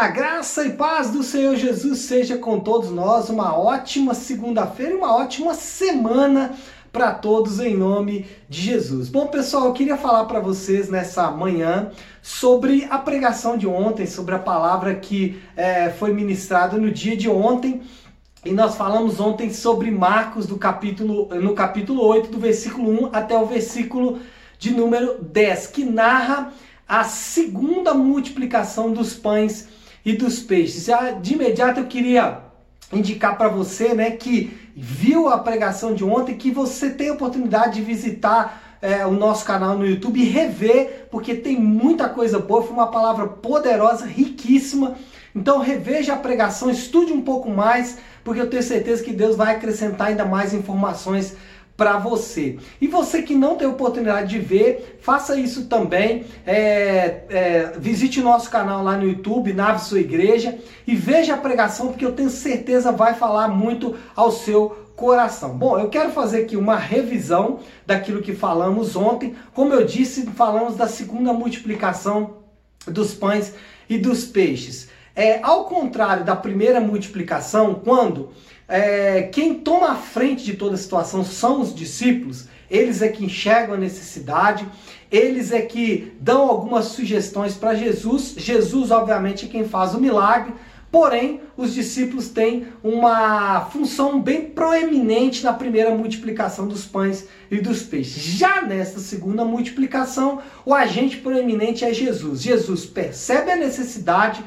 Olá, graça e paz do Senhor Jesus seja com todos nós. Uma ótima segunda-feira e uma ótima semana para todos em nome de Jesus. Bom, pessoal, eu queria falar para vocês nessa manhã sobre a pregação de ontem, sobre a palavra que é, foi ministrada no dia de ontem. E nós falamos ontem sobre Marcos do capítulo, no capítulo 8, do versículo 1 até o versículo de número 10, que narra a segunda multiplicação dos pães e dos peixes. Já de imediato eu queria indicar para você, né, que viu a pregação de ontem, que você tem a oportunidade de visitar é, o nosso canal no YouTube e rever, porque tem muita coisa boa. Foi uma palavra poderosa, riquíssima. Então reveja a pregação, estude um pouco mais, porque eu tenho certeza que Deus vai acrescentar ainda mais informações para você. E você que não tem oportunidade de ver, faça isso também. É, é, visite nosso canal lá no YouTube, Nave Sua Igreja, e veja a pregação, porque eu tenho certeza vai falar muito ao seu coração. Bom, eu quero fazer aqui uma revisão daquilo que falamos ontem. Como eu disse, falamos da segunda multiplicação dos pães e dos peixes. É, ao contrário da primeira multiplicação, quando é, quem toma a frente de toda a situação são os discípulos, eles é que enxergam a necessidade, eles é que dão algumas sugestões para Jesus. Jesus, obviamente, é quem faz o milagre, porém, os discípulos têm uma função bem proeminente na primeira multiplicação dos pães e dos peixes. Já nesta segunda multiplicação, o agente proeminente é Jesus. Jesus percebe a necessidade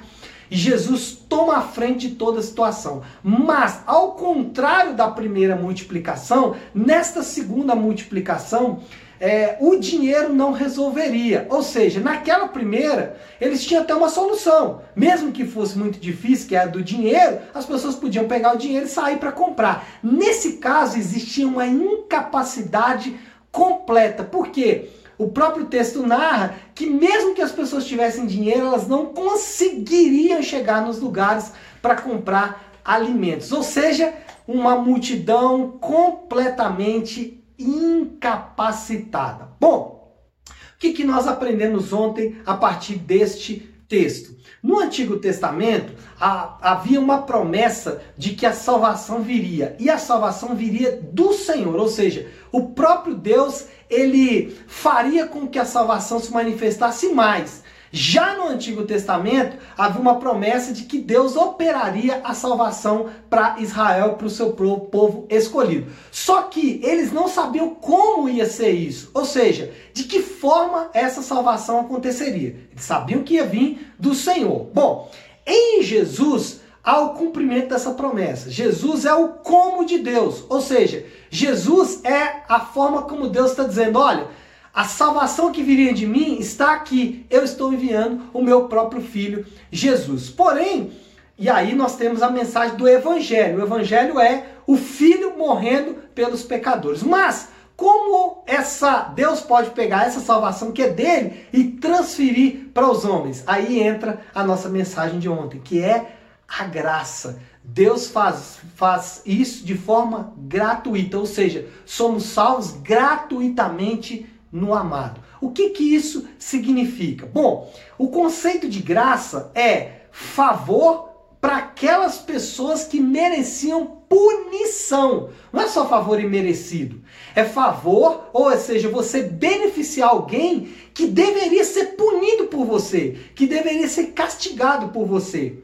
Jesus toma a frente de toda a situação. Mas, ao contrário da primeira multiplicação, nesta segunda multiplicação, é, o dinheiro não resolveria. Ou seja, naquela primeira, eles tinham até uma solução. Mesmo que fosse muito difícil, que é a do dinheiro, as pessoas podiam pegar o dinheiro e sair para comprar. Nesse caso, existia uma incapacidade completa. Por quê? O próprio texto narra que mesmo que as pessoas tivessem dinheiro, elas não conseguiriam chegar nos lugares para comprar alimentos. Ou seja, uma multidão completamente incapacitada. Bom, o que, que nós aprendemos ontem a partir deste texto? No Antigo Testamento havia uma promessa de que a salvação viria e a salvação viria do Senhor, ou seja, o próprio Deus ele faria com que a salvação se manifestasse mais. Já no Antigo Testamento havia uma promessa de que Deus operaria a salvação para Israel, para o seu povo escolhido. Só que eles não sabiam como ia ser isso, ou seja, de que forma essa salvação aconteceria. Eles sabiam que ia vir do Senhor. Bom, em Jesus há o cumprimento dessa promessa. Jesus é o como de Deus, ou seja, Jesus é a forma como Deus está dizendo: olha a salvação que viria de mim está aqui. Eu estou enviando o meu próprio filho, Jesus. Porém, e aí nós temos a mensagem do evangelho. O evangelho é o filho morrendo pelos pecadores. Mas como essa Deus pode pegar essa salvação que é dele e transferir para os homens? Aí entra a nossa mensagem de ontem, que é a graça. Deus faz, faz isso de forma gratuita, ou seja, somos salvos gratuitamente no amado. O que, que isso significa? Bom, o conceito de graça é favor para aquelas pessoas que mereciam punição. Não é só favor imerecido. É favor, ou seja, você beneficiar alguém que deveria ser punido por você, que deveria ser castigado por você.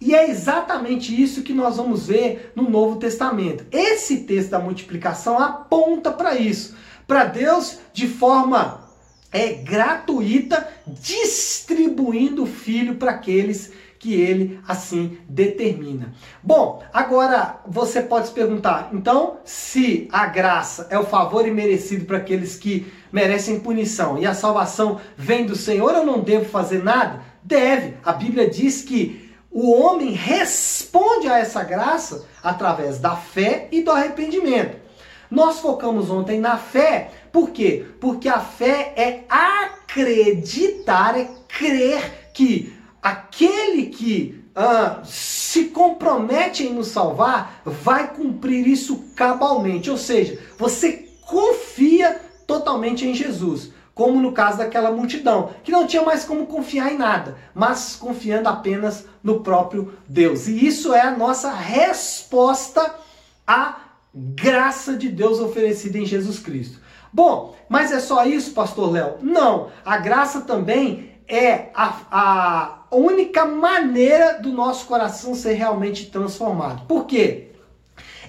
E é exatamente isso que nós vamos ver no Novo Testamento. Esse texto da multiplicação aponta para isso para Deus de forma é, gratuita, distribuindo o filho para aqueles que ele assim determina. Bom, agora você pode se perguntar, então, se a graça é o favor imerecido para aqueles que merecem punição e a salvação vem do Senhor, eu não devo fazer nada? Deve. A Bíblia diz que o homem responde a essa graça através da fé e do arrependimento. Nós focamos ontem na fé, por quê? Porque a fé é acreditar, é crer que aquele que ah, se compromete em nos salvar vai cumprir isso cabalmente. Ou seja, você confia totalmente em Jesus. Como no caso daquela multidão, que não tinha mais como confiar em nada, mas confiando apenas no próprio Deus. E isso é a nossa resposta à graça de Deus oferecida em Jesus Cristo. Bom, mas é só isso, pastor Léo? Não, a graça também é a, a única maneira do nosso coração ser realmente transformado. Por quê?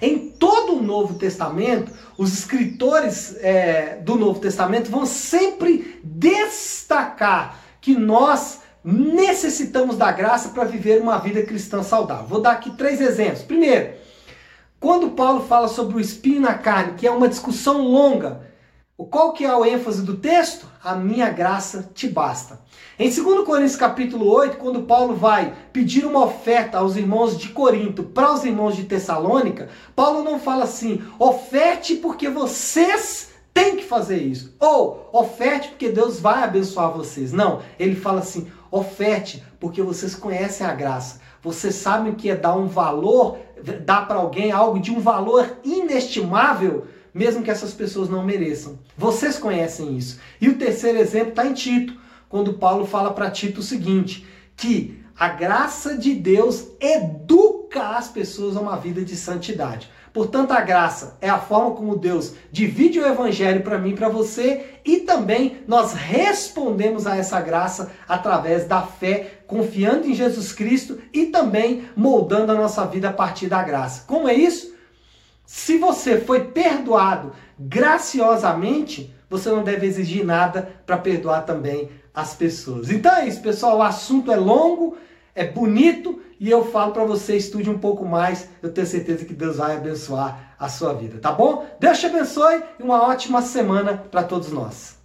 Em todo o Novo Testamento, os escritores é, do Novo Testamento vão sempre destacar que nós necessitamos da graça para viver uma vida cristã saudável. Vou dar aqui três exemplos. Primeiro, quando Paulo fala sobre o espinho na carne, que é uma discussão longa, qual que é o ênfase do texto? A minha graça te basta. Em 2 Coríntios capítulo 8, quando Paulo vai pedir uma oferta aos irmãos de Corinto para os irmãos de Tessalônica, Paulo não fala assim, oferte porque vocês têm que fazer isso. Ou oferte porque Deus vai abençoar vocês. Não, ele fala assim, oferte porque vocês conhecem a graça. Vocês sabem que é dar um valor, dar para alguém algo de um valor inestimável mesmo que essas pessoas não mereçam. Vocês conhecem isso. E o terceiro exemplo está em Tito, quando Paulo fala para Tito o seguinte: que a graça de Deus educa as pessoas a uma vida de santidade. Portanto, a graça é a forma como Deus divide o evangelho para mim e para você, e também nós respondemos a essa graça através da fé, confiando em Jesus Cristo e também moldando a nossa vida a partir da graça. Como é isso? Se você foi perdoado graciosamente, você não deve exigir nada para perdoar também as pessoas. Então é isso, pessoal. O assunto é longo, é bonito e eu falo para você estude um pouco mais. Eu tenho certeza que Deus vai abençoar a sua vida, tá bom? Deus te abençoe e uma ótima semana para todos nós.